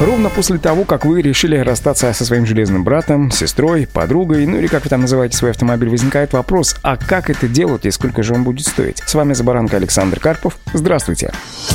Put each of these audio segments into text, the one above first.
Ровно после того, как вы решили расстаться со своим железным братом, сестрой, подругой, ну или как вы там называете свой автомобиль, возникает вопрос, а как это делать и сколько же он будет стоить? С вами Забаранка Александр Карпов. Здравствуйте.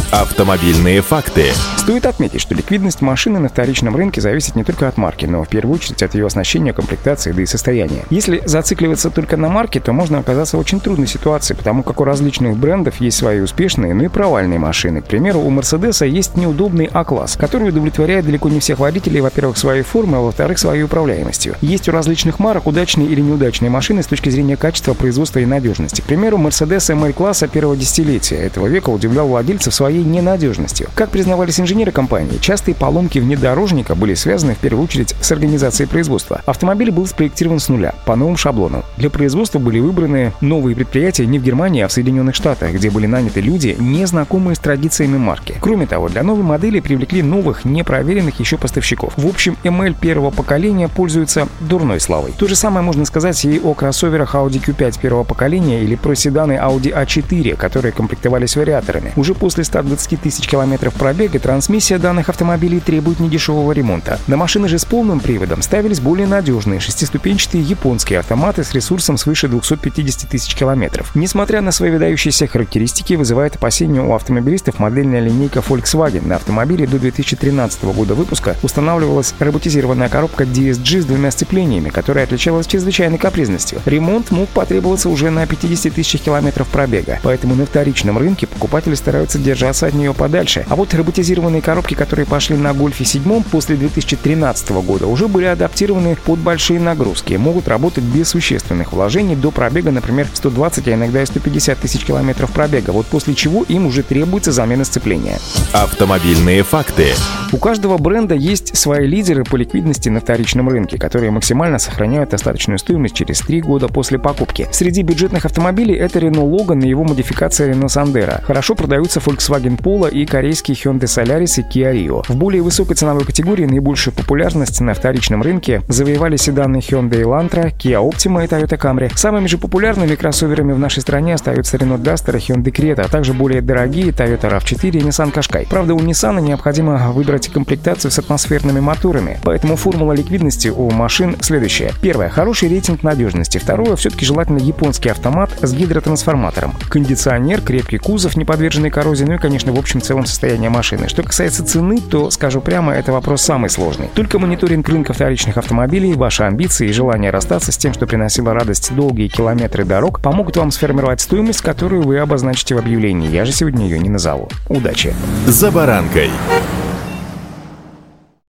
Автомобильные факты. Стоит отметить, что ликвидность машины на вторичном рынке зависит не только от марки, но в первую очередь от ее оснащения, комплектации, да и состояния. Если зацикливаться только на марке, то можно оказаться в очень трудной ситуации, потому как у различных брендов есть свои успешные, но и провальные машины. К примеру, у Мерседеса есть неудобный А-класс, который удовлетворяет удовлетворяет далеко не всех водителей, во-первых, своей формой, а во-вторых, своей управляемостью. Есть у различных марок удачные или неудачные машины с точки зрения качества, производства и надежности. К примеру, Mercedes ML-класса первого десятилетия этого века удивлял владельцев своей ненадежностью. Как признавались инженеры компании, частые поломки внедорожника были связаны в первую очередь с организацией производства. Автомобиль был спроектирован с нуля, по новым шаблонам. Для производства были выбраны новые предприятия не в Германии, а в Соединенных Штатах, где были наняты люди, не знакомые с традициями марки. Кроме того, для новой модели привлекли новых, непроверенных проверенных еще поставщиков. В общем, ML первого поколения пользуется дурной славой. То же самое можно сказать и о кроссоверах Audi Q5 первого поколения или про седаны Audi A4, которые комплектовались вариаторами. Уже после 120 тысяч километров пробега трансмиссия данных автомобилей требует недешевого ремонта. На машины же с полным приводом ставились более надежные шестиступенчатые японские автоматы с ресурсом свыше 250 тысяч километров. Несмотря на свои выдающиеся характеристики, вызывает опасения у автомобилистов модельная линейка Volkswagen на автомобиле до 2013 года выпуска устанавливалась роботизированная коробка DSG с двумя сцеплениями, которая отличалась чрезвычайной капризностью. Ремонт мог потребоваться уже на 50 тысячах километров пробега, поэтому на вторичном рынке покупатели стараются держаться от нее подальше. А вот роботизированные коробки, которые пошли на Гольфе 7 после 2013 года, уже были адаптированы под большие нагрузки, могут работать без существенных вложений до пробега, например, 120, а иногда и 150 тысяч километров пробега, вот после чего им уже требуется замена сцепления. Автомобильные факты. У каждого бренда есть свои лидеры по ликвидности на вторичном рынке, которые максимально сохраняют остаточную стоимость через 3 года после покупки. Среди бюджетных автомобилей это Renault Logan и его модификация Renault Sandero. Хорошо продаются Volkswagen Polo и корейский Hyundai Solaris и Kia Rio. В более высокой ценовой категории наибольшую популярность на вторичном рынке завоевали седаны Hyundai Elantra, Kia Optima и Toyota Camry. Самыми же популярными кроссоверами в нашей стране остаются Renault Duster и Hyundai Creta, а также более дорогие Toyota RAV4 и Nissan Qashqai. Правда, у Nissan необходимо выбрать комплектацию с атмосферными моторами. Поэтому формула ликвидности у машин следующая. Первое. Хороший рейтинг надежности. Второе. Все-таки желательно японский автомат с гидротрансформатором. Кондиционер, крепкий кузов, не подверженный коррозии, ну и, конечно, в общем целом состояние машины. Что касается цены, то, скажу прямо, это вопрос самый сложный. Только мониторинг рынка вторичных автомобилей, ваши амбиции и желание расстаться с тем, что приносило радость долгие километры дорог, помогут вам сформировать стоимость, которую вы обозначите в объявлении. Я же сегодня ее не назову. Удачи! За баранкой.